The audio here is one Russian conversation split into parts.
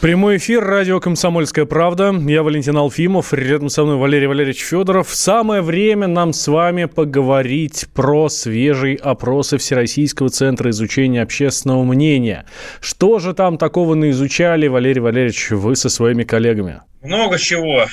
Прямой эфир, радио «Комсомольская правда». Я Валентин Алфимов, рядом со мной Валерий Валерьевич Федоров. Самое время нам с вами поговорить про свежие опросы Всероссийского центра изучения общественного мнения. Что же там такого наизучали, Валерий Валерьевич, вы со своими коллегами? Много чего.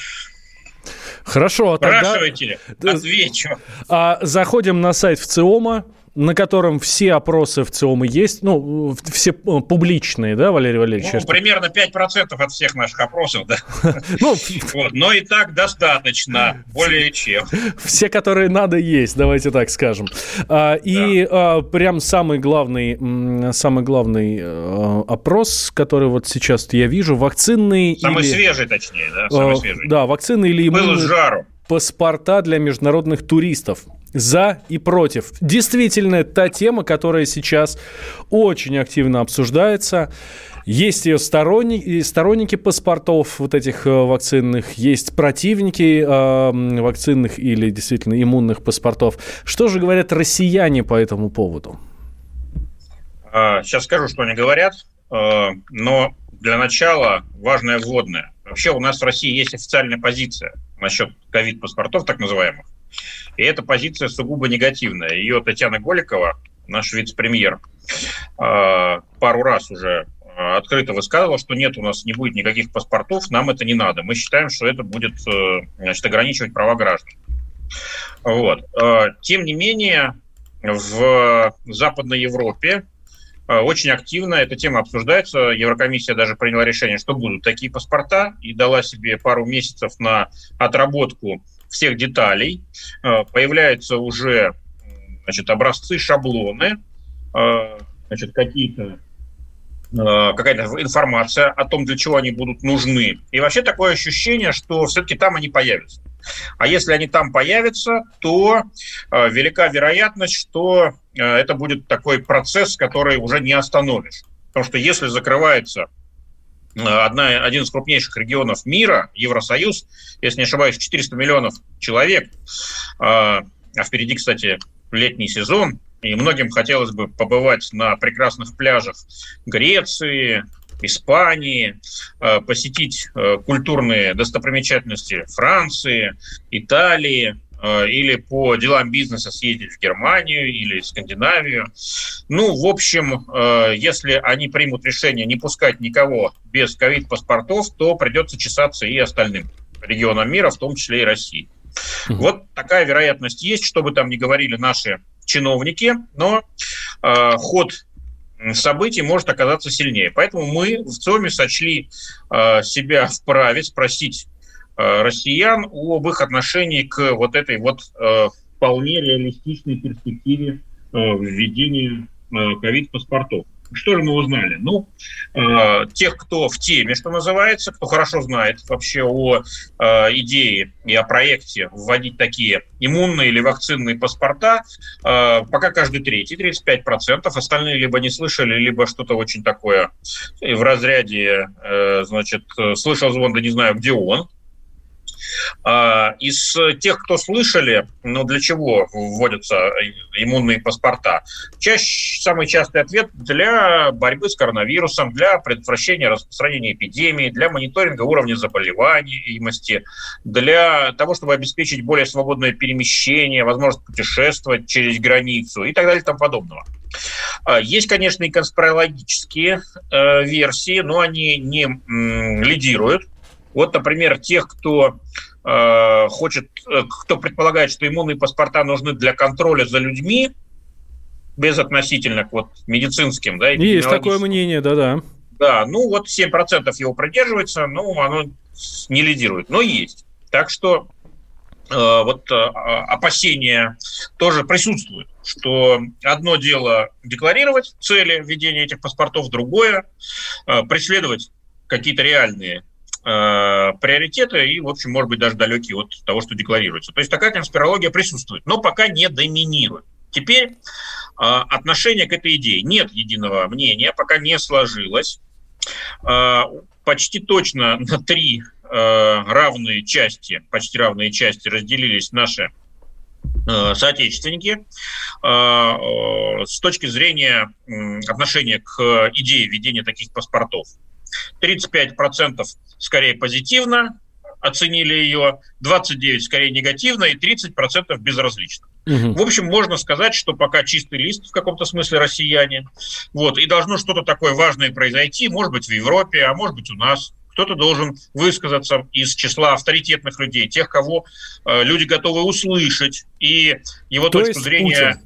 Хорошо, а тогда... Спрашивайте, отвечу. А, заходим на сайт ВЦИОМа, на котором все опросы в ЦИОМа есть, ну, все э, публичные, да, Валерий Валерьевич? Ну, примерно 5% от всех наших опросов, да. Ну, но и так достаточно, более чем. Все, которые надо есть, давайте так скажем. А, и да. прям самый главный, самый главный э, опрос, который вот сейчас я вижу, вакцинный Самый свежий, точнее, да, самый свежий. Да, вакцины или иммунные... Был жару паспорта для международных туристов. За и против. Действительно, та тема, которая сейчас очень активно обсуждается. Есть ее сторонники, сторонники паспортов вот этих э, вакцинных, есть противники э, вакцинных или действительно иммунных паспортов. Что же говорят россияне по этому поводу? Сейчас а, скажу, что они говорят, э, но для начала важное вводное. Вообще у нас в России есть официальная позиция насчет ковид-паспортов, так называемых. И эта позиция сугубо негативная. Ее Татьяна Голикова, наш вице-премьер, а, пару раз уже а, открыто высказывала, что нет, у нас не будет никаких паспортов, нам это не надо. Мы считаем, что это будет э, значит, ограничивать права граждан. Вот. А, тем не менее, в Западной Европе очень активно эта тема обсуждается. Еврокомиссия даже приняла решение, что будут такие паспорта, и дала себе пару месяцев на отработку всех деталей. Э, появляются уже значит, образцы, шаблоны, э, значит, какие-то э, какая-то информация о том, для чего они будут нужны. И вообще такое ощущение, что все-таки там они появятся. А если они там появятся, то велика вероятность, что это будет такой процесс, который уже не остановишь. Потому что если закрывается одна, один из крупнейших регионов мира, Евросоюз, если не ошибаюсь, 400 миллионов человек, а, а впереди, кстати, летний сезон, и многим хотелось бы побывать на прекрасных пляжах Греции, Испании, а, посетить а, культурные достопримечательности Франции, Италии, Э, или по делам бизнеса съездить в Германию или в Скандинавию. Ну, в общем, э, если они примут решение не пускать никого без ковид-паспортов, то придется чесаться и остальным регионам мира, в том числе и России. Вот такая вероятность есть, что бы там ни говорили наши чиновники, но э, ход событий может оказаться сильнее. Поэтому мы в ЦОМе сочли э, себя вправе спросить Э, россиян об их отношении к вот этой вот э, вполне реалистичной перспективе э, введения ковид-паспортов. Что же мы узнали? Ну, э, тех, кто в теме, что называется, кто хорошо знает вообще о э, идее и о проекте вводить такие иммунные или вакцинные паспорта, э, пока каждый третий, 35%. Остальные либо не слышали, либо что-то очень такое в разряде, э, значит, слышал звон, да не знаю, где он. А, из тех, кто слышали, ну для чего вводятся иммунные паспорта, чаще самый частый ответ для борьбы с коронавирусом, для предотвращения распространения эпидемии, для мониторинга уровня заболеваемости, для того, чтобы обеспечить более свободное перемещение, возможность путешествовать через границу и так далее и тому подобного. А, есть, конечно, и конспирологические э, версии, но они не лидируют. Вот, например, тех, кто э, хочет, э, кто предполагает, что иммунные паспорта нужны для контроля за людьми, без относительно к вот медицинским, да, Есть такое мнение, да-да. Да, ну вот 7% его придерживается, ну, оно не лидирует, но есть. Так что э, вот э, опасения тоже присутствуют, что одно дело декларировать цели введения этих паспортов, другое э, преследовать какие-то реальные приоритеты и, в общем, может быть, даже далекие от того, что декларируется. То есть такая конспирология присутствует, но пока не доминирует. Теперь э, отношение к этой идее. Нет единого мнения, пока не сложилось. Э, почти точно на три э, равные части, почти равные части разделились наши Э, соотечественники э, э, с точки зрения отношения к идее введения таких паспортов. 35% скорее позитивно оценили ее, 29% скорее негативно и 30% безразлично. Угу. В общем, можно сказать, что пока чистый лист в каком-то смысле россияне. Вот, и должно что-то такое важное произойти, может быть, в Европе, а может быть, у нас кто-то должен высказаться из числа авторитетных людей, тех, кого э, люди готовы услышать, и его То точку зрения...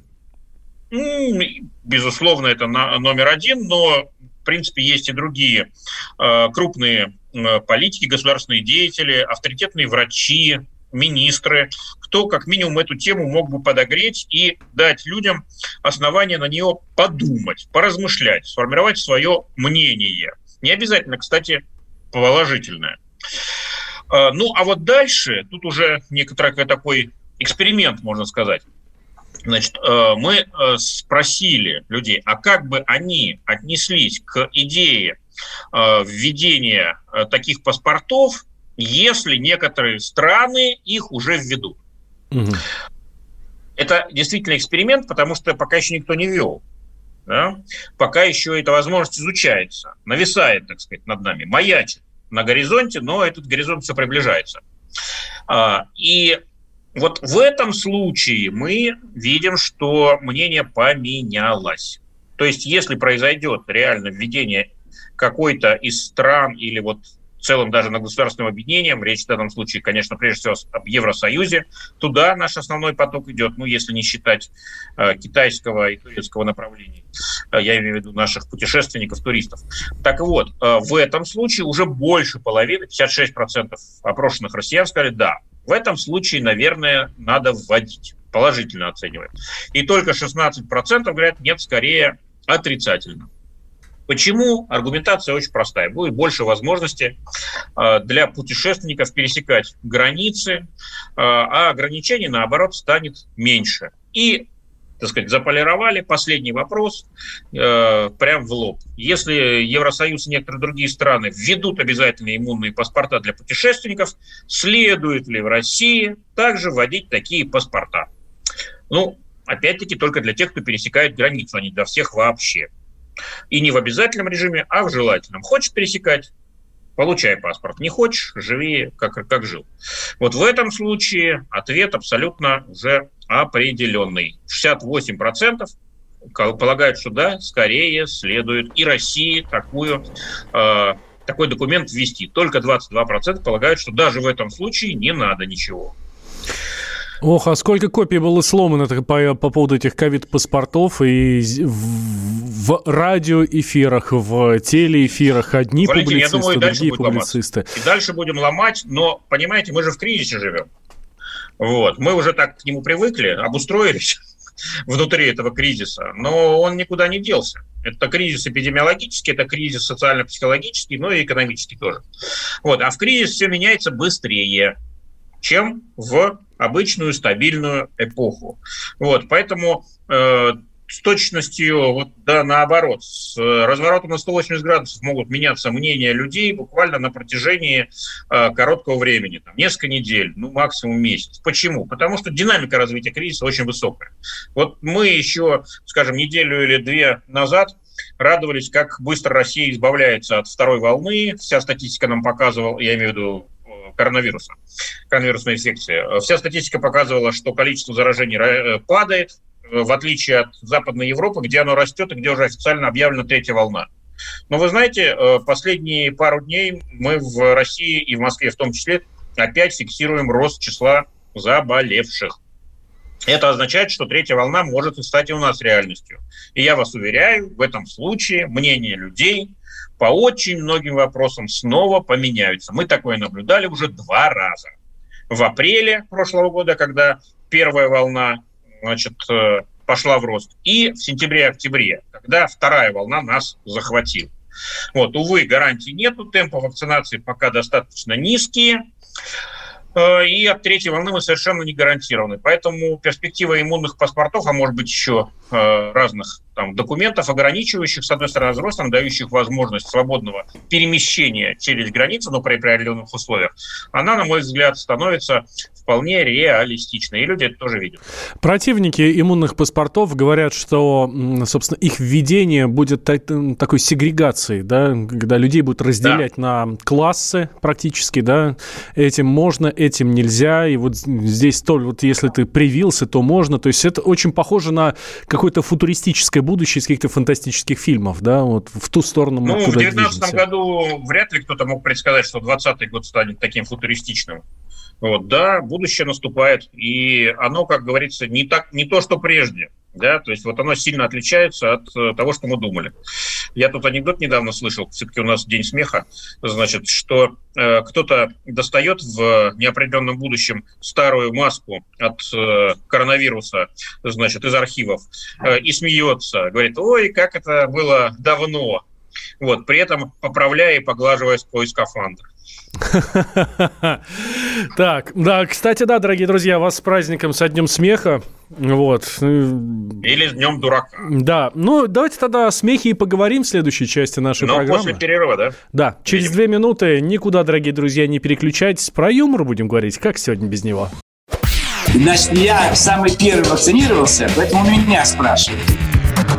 Путин. Безусловно, это на, номер один, но, принципе, есть и другие э, крупные э, политики, государственные деятели, авторитетные врачи, министры, кто как минимум эту тему мог бы подогреть и дать людям основания на нее подумать, поразмышлять, сформировать свое мнение. Не обязательно, кстати, положительное. А, ну, а вот дальше, тут уже некоторый такой эксперимент, можно сказать. Значит, э, мы э, спросили людей, а как бы они отнеслись к идее э, введения таких паспортов, если некоторые страны их уже введут. Угу. Это действительно эксперимент, потому что пока еще никто не ввел да, пока еще эта возможность изучается, нависает, так сказать, над нами, маячит на горизонте, но этот горизонт все приближается. А, и вот в этом случае мы видим, что мнение поменялось. То есть, если произойдет реально введение какой-то из стран или вот в целом даже на государственным объединением, речь в данном случае, конечно, прежде всего об Евросоюзе, туда наш основной поток идет, ну, если не считать э, китайского и турецкого направлений, э, я имею в виду наших путешественников, туристов. Так вот, э, в этом случае уже больше половины, 56% опрошенных россиян сказали «да». В этом случае, наверное, надо вводить, положительно оценивают. И только 16% говорят «нет, скорее отрицательно». Почему? Аргументация очень простая. Будет больше возможности а, для путешественников пересекать границы, а, а ограничений, наоборот, станет меньше. И так сказать, заполировали. Последний вопрос э, прям в лоб. Если Евросоюз и некоторые другие страны введут обязательные иммунные паспорта для путешественников, следует ли в России также вводить такие паспорта? Ну, опять-таки, только для тех, кто пересекает границу, а не для всех вообще. И не в обязательном режиме, а в желательном. Хочешь пересекать, получай паспорт. Не хочешь, живи как, как жил. Вот в этом случае ответ абсолютно уже определенный. 68% полагают, что да, скорее следует и России такую, э, такой документ ввести. Только 22% полагают, что даже в этом случае не надо ничего. Ох, а сколько копий было сломано по, по поводу этих ковид-паспортов и в, в радиоэфирах, в телеэфирах одни Валентин, публицисты, я думаю, другие публицисты. И дальше будем ломать, но, понимаете, мы же в кризисе живем. Вот. Мы уже так к нему привыкли, обустроились внутри этого кризиса, но он никуда не делся. Это кризис эпидемиологический, это кризис социально-психологический, но и экономический тоже. Вот. А в кризис все меняется быстрее чем в обычную стабильную эпоху. Вот, поэтому э, с точностью, вот, да, наоборот, с разворотом на 180 градусов могут меняться мнения людей буквально на протяжении э, короткого времени, там, несколько недель, ну, максимум месяц. Почему? Потому что динамика развития кризиса очень высокая. Вот мы еще, скажем, неделю или две назад радовались, как быстро Россия избавляется от второй волны. Вся статистика нам показывала, я имею в виду коронавируса, коронавирусной инфекции. Вся статистика показывала, что количество заражений э, падает, в отличие от Западной Европы, где оно растет и где уже официально объявлена третья волна. Но вы знаете, э, последние пару дней мы в России и в Москве в том числе опять фиксируем рост числа заболевших. Это означает, что третья волна может стать и у нас реальностью. И я вас уверяю, в этом случае мнение людей по очень многим вопросам снова поменяются. Мы такое наблюдали уже два раза. В апреле прошлого года, когда первая волна значит, э, пошла в рост, и в сентябре-октябре, когда вторая волна нас захватила. Вот, увы, гарантий нету, темпы вакцинации пока достаточно низкие. Э, и от третьей волны мы совершенно не гарантированы. Поэтому перспектива иммунных паспортов, а может быть еще разных там, документов, ограничивающих, с одной стороны, взрослым, дающих возможность свободного перемещения через границу, но при определенных условиях, она, на мой взгляд, становится вполне реалистичной. И люди это тоже видят. Противники иммунных паспортов говорят, что, собственно, их введение будет такой сегрегацией, да, когда людей будут разделять да. на классы практически, да, этим можно, этим нельзя, и вот здесь то, вот если ты привился, то можно, то есть это очень похоже на какое-то футуристическое будущее из каких-то фантастических фильмов, да, вот в ту сторону мы Ну, в 2019 году вряд ли кто-то мог предсказать, что 2020 год станет таким футуристичным. Вот, да, будущее наступает, и оно, как говорится, не, так, не то, что прежде. Да, то есть вот оно сильно отличается от э, того, что мы думали. Я тут анекдот недавно слышал, все-таки у нас день смеха, значит, что э, кто-то достает в неопределенном будущем старую маску от э, коронавируса, значит, из архивов э, и смеется, говорит, ой, как это было давно, вот, при этом поправляя и поглаживая свой скафандр. Так, да, кстати, да, дорогие друзья, вас с праздником, со Днем Смеха. Вот. Или с Днем Дурака. Да, ну давайте тогда о смехе и поговорим в следующей части нашей Но программы. после перерыва, да? Да, через две минуты. Никуда, дорогие друзья, не переключайтесь. Про юмор будем говорить. Как сегодня без него? Значит, я самый первый вакцинировался, поэтому меня спрашивают.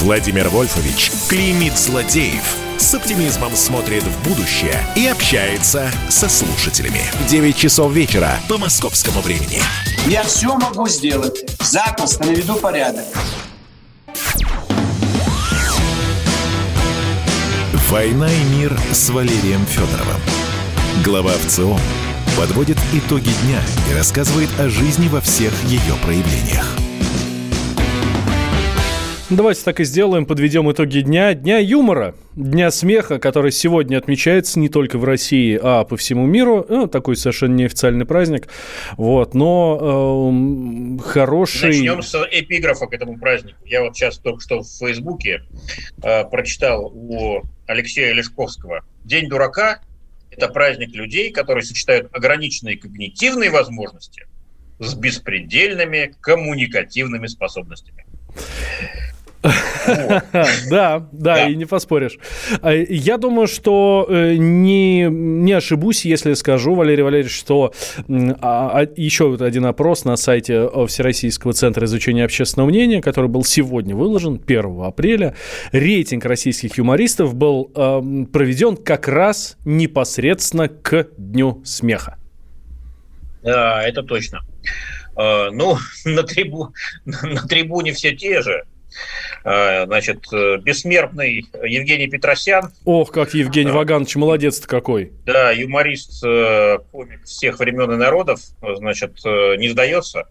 Владимир Вольфович клеймит злодеев – с оптимизмом смотрит в будущее и общается со слушателями. 9 часов вечера по московскому времени. Я все могу сделать. Запросто наведу порядок. «Война и мир» с Валерием Федоровым. Глава ВЦО подводит итоги дня и рассказывает о жизни во всех ее проявлениях. Давайте так и сделаем, подведем итоги дня. Дня юмора, дня смеха, который сегодня отмечается не только в России, а по всему миру. Ну, такой совершенно неофициальный праздник. Вот, но э, хороший... Начнем с эпиграфа к этому празднику. Я вот сейчас только что в Фейсбуке э, прочитал у Алексея Лешковского. День дурака – это праздник людей, которые сочетают ограниченные когнитивные возможности с беспредельными коммуникативными способностями. Да, да, и не поспоришь. А, я думаю, что э, не, не ошибусь, если скажу, Валерий Валерьевич, что а, а, еще вот один опрос на сайте э, Всероссийского центра изучения общественного мнения, который был сегодня выложен, 1 апреля, рейтинг российских юмористов был проведен как раз непосредственно к Дню смеха. Да, это точно. Ну, на, трибу... на трибуне все те же, Э, значит, э, бессмертный Евгений Петросян. Ох, как Евгений э, Ваганович, молодец-то какой. Да, юморист, комик всех времен и народов, значит, не сдается.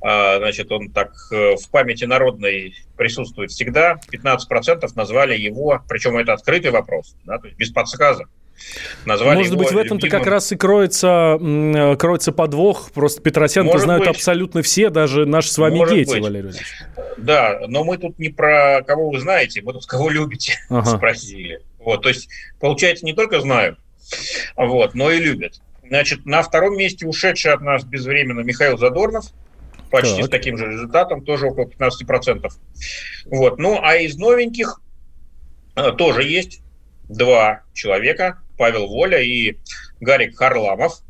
Значит, он так в памяти народной присутствует всегда. 15% назвали его, причем это открытый вопрос, да, то есть без подсказок. Назвали Может быть, в этом-то любимым... как раз и кроется, э, кроется подвох. Просто Петросян-то знают быть. абсолютно все, даже наши с вами Может дети, быть. Валерий Владимирович. Да, но мы тут не про кого вы знаете, мы тут кого любите, ага. спросили. Вот, то есть, получается, не только знают, вот, но и любят. Значит, на втором месте ушедший от нас безвременно Михаил Задорнов, почти так. с таким же результатом, тоже около 15%. Вот. Ну, а из новеньких э, тоже есть два человека, Павел Воля и Гарик Харламов.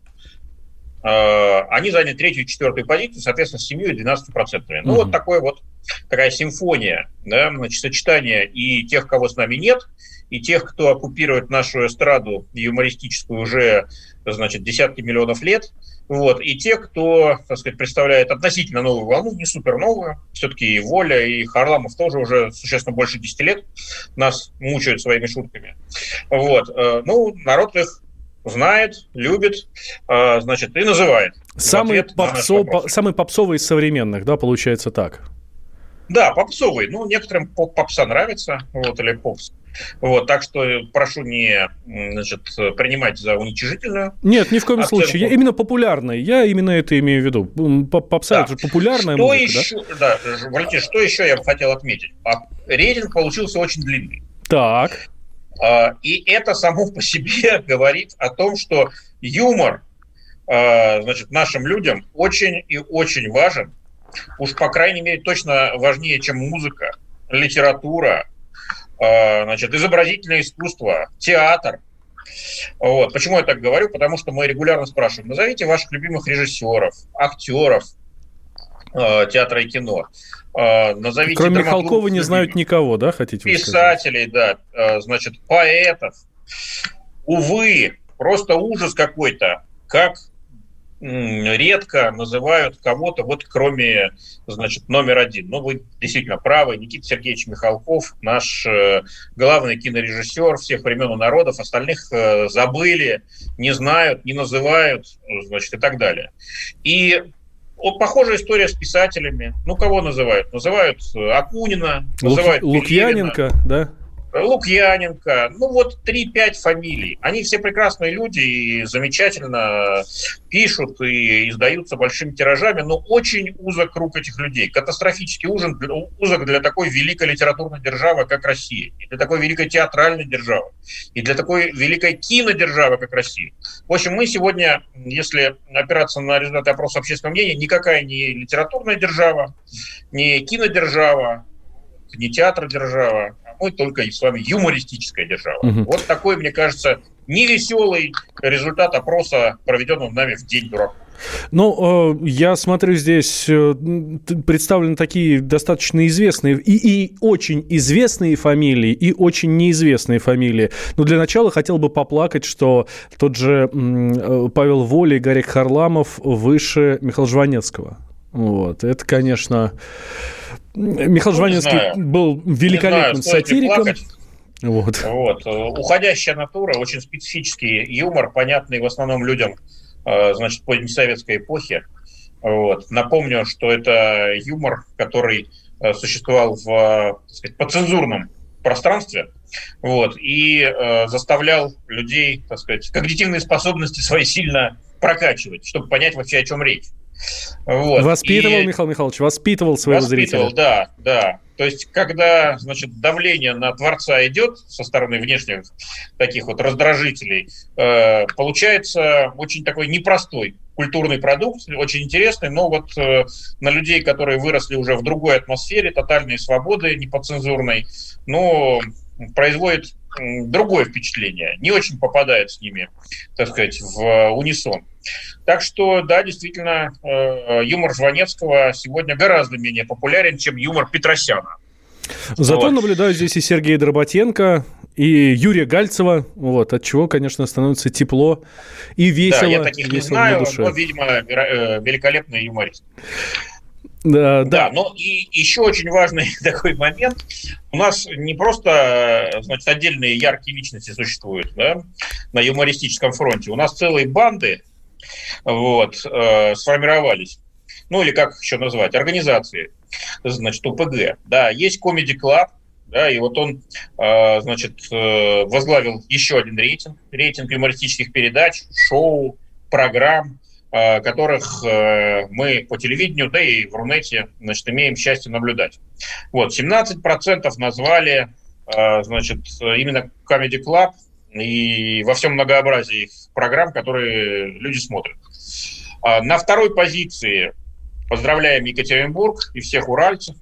Э, они заняли третью и четвертую позицию, соответственно, с 7 и 12 процентами. Ну, mm-hmm. вот такой вот такая симфония, да, значит, сочетание и тех, кого с нами нет, и тех, кто оккупирует нашу эстраду юмористическую уже, значит, десятки миллионов лет, вот, и тех, кто, так сказать, представляет относительно новую волну, не супер новую, все-таки и Воля, и Харламов тоже уже существенно больше 10 лет нас мучают своими шутками. Вот, э, ну, народ их знает, любит, э, значит, и называет. Самый, попсо, по, самый попсовый из современных, да, получается так? Да, попсовый. Ну, некоторым поп попса нравится, вот, или попс. Вот, так что прошу не значит, принимать за уничижительную. Нет, ни в коем оценку. случае. Я именно популярный. Я именно это имею в виду. Попса да. это же популярная что музыка, еще, да? Да, Валентин, что еще я бы хотел отметить? А, рейтинг получился очень длинный. Так. А, и это само по себе говорит о том, что юмор а, значит, нашим людям очень и очень важен. Уж, по крайней мере, точно важнее, чем музыка, литература, а, значит, изобразительное искусство, театр. Вот. Почему я так говорю? Потому что мы регулярно спрашиваем, назовите ваших любимых режиссеров, актеров театра и кино. А, назовите Кроме Михалкова не знают никого, да, хотите Писателей, да, а, значит, поэтов. Увы, просто ужас какой-то, как редко называют кого-то, вот кроме, значит, номер один. Ну, вы действительно правы, Никита Сергеевич Михалков, наш э, главный кинорежиссер всех времен и народов, остальных э, забыли, не знают, не называют, значит, и так далее. И вот похожая история с писателями. Ну, кого называют? Называют э, Акунина, называют Лук, Лукьяненко, да? Лукьяненко, ну вот 3-5 фамилий. Они все прекрасные люди и замечательно пишут и издаются большими тиражами, но очень узок круг этих людей. Катастрофически ужин, узок для такой великой литературной державы, как Россия, и для такой великой театральной державы, и для такой великой кинодержавы, как Россия. В общем, мы сегодня, если опираться на результаты опроса общественного мнения, никакая не литературная держава, не кинодержава, не театр держава, мы только с вами юмористическая держава. Угу. Вот такой, мне кажется, невеселый результат опроса, проведенного нами в День дураков. Ну, э, я смотрю, здесь э, представлены такие достаточно известные и, и очень известные фамилии, и очень неизвестные фамилии. Но для начала хотел бы поплакать, что тот же э, Павел Воля и Гарик Харламов выше Михаила Жванецкого. Вот, это, конечно... Михаил ну, Жванецкий был великолепным знаю, сатириком. Вот. Вот. Уходящая натура, очень специфический юмор, понятный в основном людям э, значит, позднесоветской эпохи. Вот. Напомню, что это юмор, который э, существовал в так сказать, подцензурном пространстве вот, и э, заставлял людей, так сказать, когнитивные способности свои сильно прокачивать, чтобы понять вообще, о чем речь. Вот. Воспитывал, и... Михаил Михайлович, воспитывал своего воспитывал, зрителя. да, да. То есть, когда, значит, давление на Творца идет со стороны внешних таких вот раздражителей, э, получается очень такой непростой культурный продукт, очень интересный, но вот э, на людей, которые выросли уже в другой атмосфере, тотальной свободы, неподцензурной, ну, производит другое впечатление, не очень попадает с ними, так сказать, в унисон. Так что, да, действительно, э, юмор Жванецкого сегодня гораздо менее популярен, чем юмор Петросяна. Зато вот. наблюдаю здесь и Сергея Дроботенко, и Юрия Гальцева, вот, от чего, конечно, становится тепло и весело. Да, я таких не знаю, но, видимо, э, великолепный юморист. Да, да. но и еще очень важный такой момент. У нас не просто, значит, отдельные яркие личности существуют да, на юмористическом фронте. У нас целые банды вот, э, сформировались. Ну, или как еще назвать, организации, значит, УПГ. Да, есть Comedy Club, да, и вот он, э, значит, э, возглавил еще один рейтинг, рейтинг юмористических передач, шоу, программ, которых э, мы по телевидению, да и в Рунете, значит, имеем счастье наблюдать. Вот, 17% назвали, э, значит, именно Comedy Club и во всем многообразии программ, которые люди смотрят. А, на второй позиции поздравляем Екатеринбург и всех уральцев.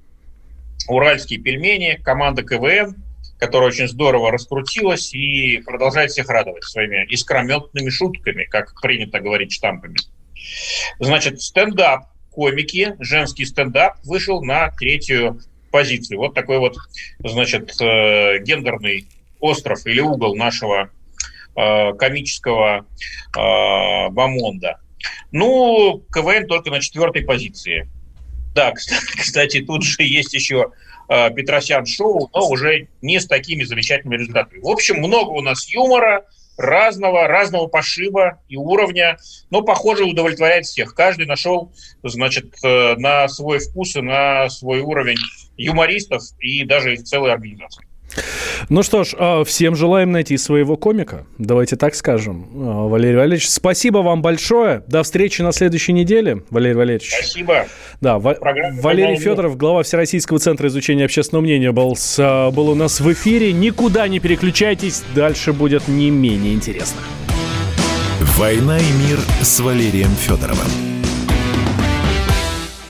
Уральские пельмени, команда КВН, которая очень здорово раскрутилась и продолжает всех радовать своими искрометными шутками, как принято говорить штампами. Значит, стендап, комики, женский стендап вышел на третью позицию. Вот такой вот, значит, э, гендерный остров или угол нашего э, комического э, бомонда. Ну, КВН только на четвертой позиции. Да, кстати, тут же есть еще э, Петросян шоу, но уже не с такими замечательными результатами. В общем, много у нас юмора, разного, разного пошиба и уровня, но, похоже, удовлетворяет всех. Каждый нашел, значит, э, на свой вкус и на свой уровень юмористов и даже их целой организации. Ну что ж, а, всем желаем найти своего комика. Давайте так скажем. А, Валерий Валерьевич, спасибо вам большое. До встречи на следующей неделе, Валерий Валерьевич. Спасибо. Да, Ва- Валерий Федоров, глава Всероссийского центра изучения общественного мнения, был, с, а, был у нас в эфире. Никуда не переключайтесь, дальше будет не менее интересно. «Война и мир» с Валерием Федоровым.